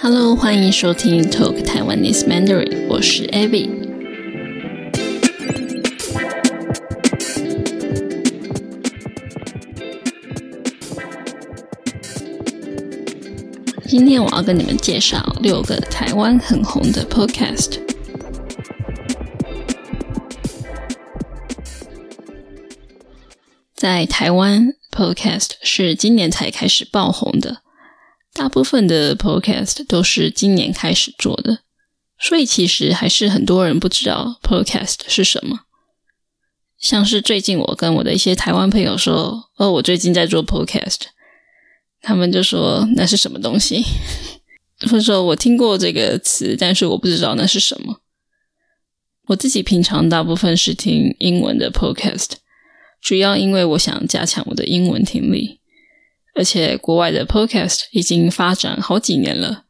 Hello，欢迎收听 Talk Taiwanese Mandarin，我是 Abby。今天我要跟你们介绍六个台湾很红的 Podcast。在台湾，Podcast 是今年才开始爆红的。大部分的 Podcast 都是今年开始做的，所以其实还是很多人不知道 Podcast 是什么。像是最近我跟我的一些台湾朋友说：“哦，我最近在做 Podcast。”他们就说：“那是什么东西？” 或者说我听过这个词，但是我不知道那是什么。我自己平常大部分是听英文的 Podcast，主要因为我想加强我的英文听力。而且国外的 Podcast 已经发展好几年了，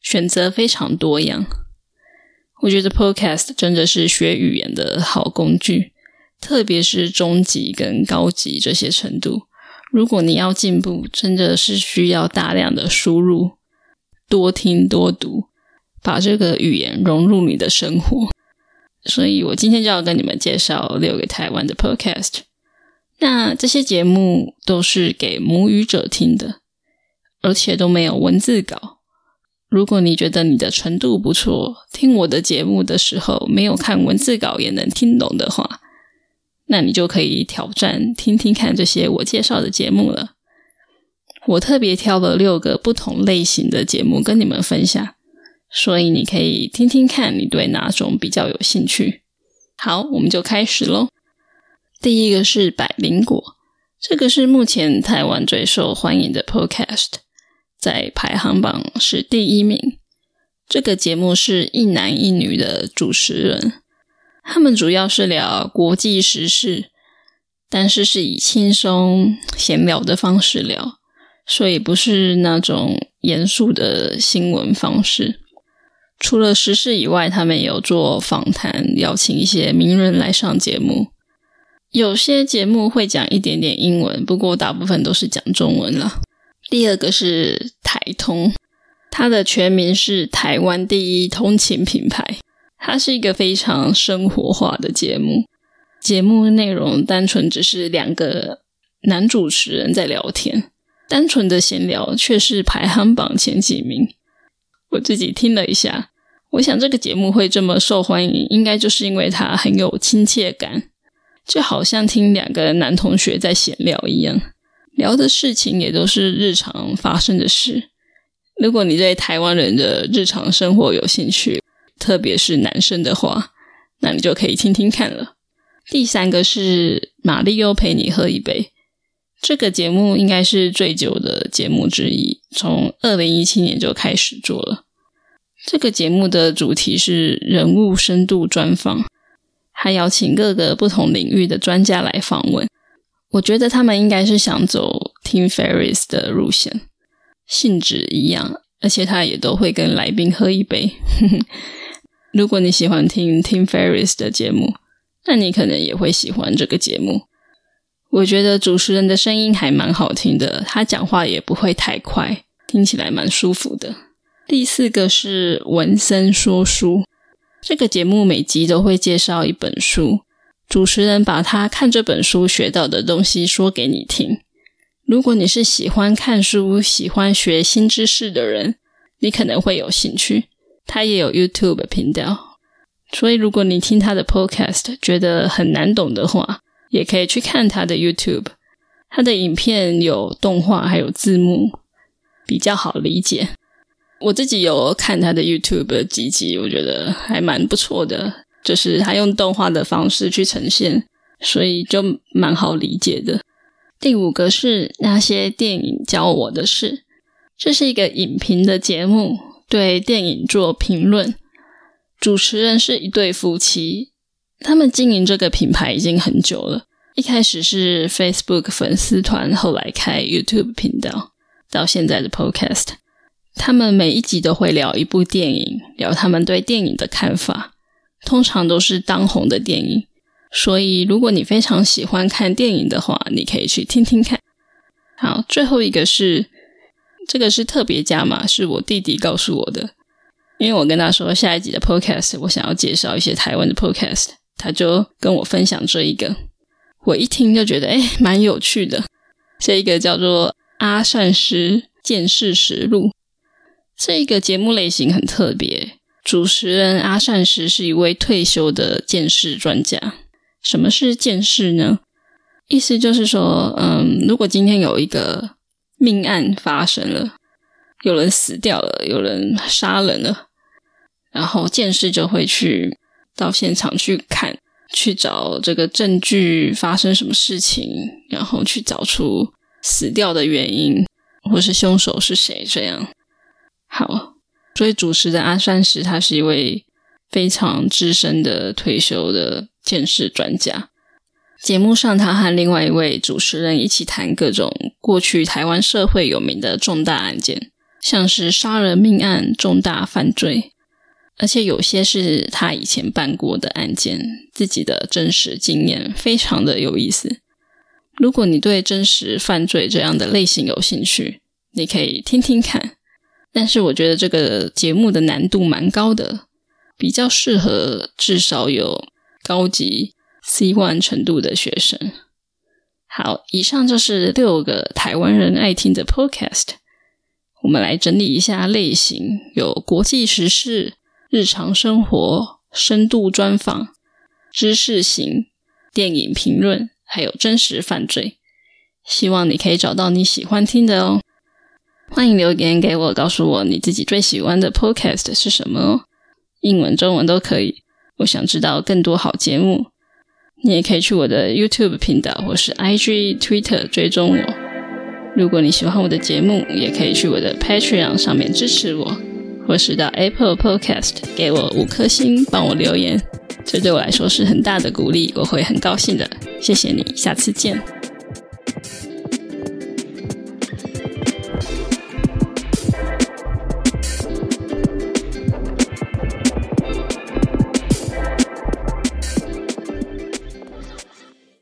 选择非常多样。我觉得 Podcast 真的是学语言的好工具，特别是中级跟高级这些程度。如果你要进步，真的是需要大量的输入，多听多读，把这个语言融入你的生活。所以我今天就要跟你们介绍六个台湾的 Podcast。那这些节目都是给母语者听的，而且都没有文字稿。如果你觉得你的程度不错，听我的节目的时候没有看文字稿也能听懂的话，那你就可以挑战听听看这些我介绍的节目了。我特别挑了六个不同类型的节目跟你们分享，所以你可以听听看你对哪种比较有兴趣。好，我们就开始喽。第一个是百灵果，这个是目前台湾最受欢迎的 Podcast，在排行榜是第一名。这个节目是一男一女的主持人，他们主要是聊国际时事，但是是以轻松闲聊的方式聊，所以不是那种严肃的新闻方式。除了时事以外，他们有做访谈，邀请一些名人来上节目。有些节目会讲一点点英文，不过大部分都是讲中文了。第二个是台通，它的全名是台湾第一通勤品牌。它是一个非常生活化的节目，节目内容单纯只是两个男主持人在聊天，单纯的闲聊却是排行榜前几名。我自己听了一下，我想这个节目会这么受欢迎，应该就是因为它很有亲切感。就好像听两个男同学在闲聊一样，聊的事情也都是日常发生的事。如果你对台湾人的日常生活有兴趣，特别是男生的话，那你就可以听听看了。第三个是马里欧陪你喝一杯，这个节目应该是最久的节目之一，从二零一七年就开始做了。这个节目的主题是人物深度专访。还邀请各个不同领域的专家来访问，我觉得他们应该是想走 Tim Ferris 的路线，性质一样，而且他也都会跟来宾喝一杯。如果你喜欢听 Tim Ferris 的节目，那你可能也会喜欢这个节目。我觉得主持人的声音还蛮好听的，他讲话也不会太快，听起来蛮舒服的。第四个是文森说书。这个节目每集都会介绍一本书，主持人把他看这本书学到的东西说给你听。如果你是喜欢看书、喜欢学新知识的人，你可能会有兴趣。他也有 YouTube 频道，所以如果你听他的 Podcast 觉得很难懂的话，也可以去看他的 YouTube。他的影片有动画，还有字幕，比较好理解。我自己有看他的 YouTube 几集，我觉得还蛮不错的，就是他用动画的方式去呈现，所以就蛮好理解的。第五个是那些电影教我的事，这是一个影评的节目，对电影做评论。主持人是一对夫妻，他们经营这个品牌已经很久了，一开始是 Facebook 粉丝团，后来开 YouTube 频道，到现在的 Podcast。他们每一集都会聊一部电影，聊他们对电影的看法，通常都是当红的电影。所以，如果你非常喜欢看电影的话，你可以去听听看。好，最后一个是这个是特别加码，是我弟弟告诉我的。因为我跟他说下一集的 podcast 我想要介绍一些台湾的 podcast，他就跟我分享这一个。我一听就觉得哎，蛮有趣的。这一个叫做《阿善师见识实录》，这个节目类型很特别。主持人阿善石是一位退休的见识专家。什么是见识呢？意思就是说，嗯，如果今天有一个命案发生了，有人死掉了，有人杀人了，然后见识就会去到现场去看。去找这个证据，发生什么事情，然后去找出死掉的原因，或是凶手是谁。这样好，所以主持的阿善石，他是一位非常资深的退休的鉴识专家。节目上，他和另外一位主持人一起谈各种过去台湾社会有名的重大案件，像是杀人命案、重大犯罪。而且有些是他以前办过的案件，自己的真实经验非常的有意思。如果你对真实犯罪这样的类型有兴趣，你可以听听看。但是我觉得这个节目的难度蛮高的，比较适合至少有高级 C one 程度的学生。好，以上就是六个台湾人爱听的 Podcast。我们来整理一下类型：有国际时事。日常生活、深度专访、知识型电影评论，还有真实犯罪，希望你可以找到你喜欢听的哦。欢迎留言给我，告诉我你自己最喜欢的 podcast 是什么哦，英文、中文都可以。我想知道更多好节目，你也可以去我的 YouTube 频道或是 IG、Twitter 追踪我。如果你喜欢我的节目，也可以去我的 Patreon 上面支持我。或是到 Apple Podcast 给我五颗星，帮我留言，这对我来说是很大的鼓励，我会很高兴的。谢谢你，下次见。